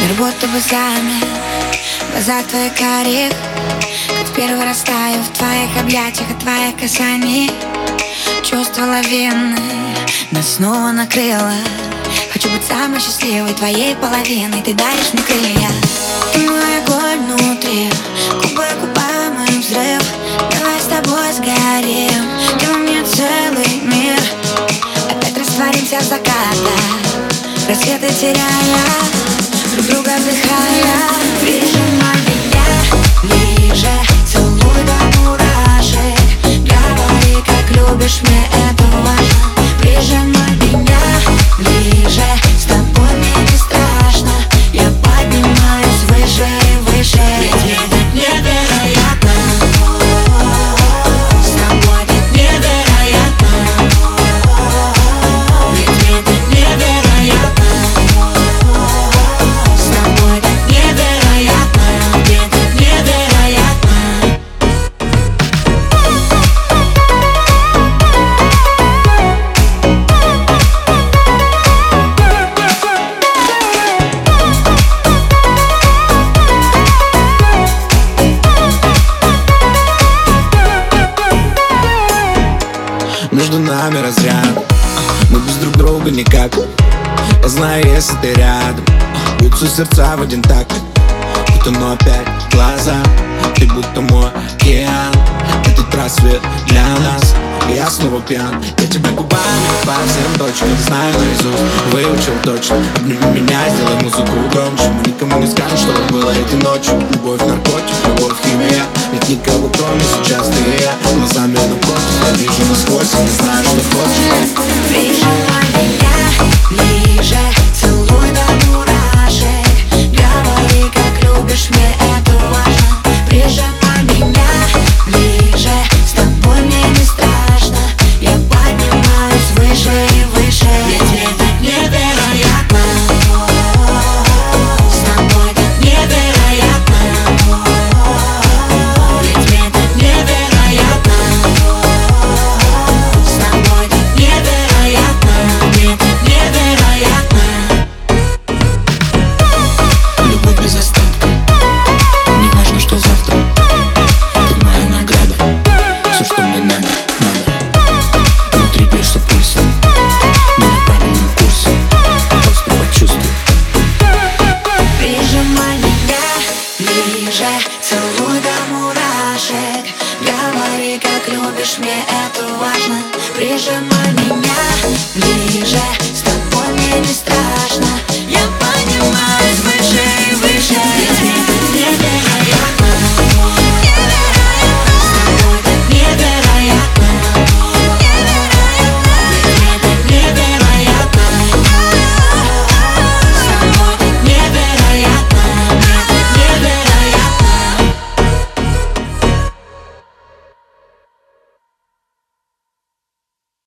Мир будто бы замер. В глазах твоих карих Как в первый раз таю в твоих объятиях От твоих касаний. Чувство лавины. Нас снова накрыло. Хочу быть самой счастливой твоей половиной. Ты даришь мне крылья. Ты мой огонь внутри. Губы мой взрыв. Давай с тобой сгорим. Ты мне целый мир. Опять растворимся в закатах. Рассветы теряя друга вдыхая Прижимай меня ближе Целуй до мурашек. Говори, как любишь мне Между нами разряд. Мы без друг друга никак. Я знаю, если ты рядом Бьются сердца в один такт. Будто но опять глаза Ты будто мой океан. Этот рассвет Я снова пьян Я тебя губами по всем точкам Знаю наизусть, выучил точно Обними меня, сделай музыку громче. Мы никому не скажем, что было этой ночью Любовь, наркотик, любовь, химия Ведь никого кроме сейчас ты и я Глазами напротив, я вижу насквозь И не знаю, что Как любишь, мне это важно. Прижимай меня ближе, с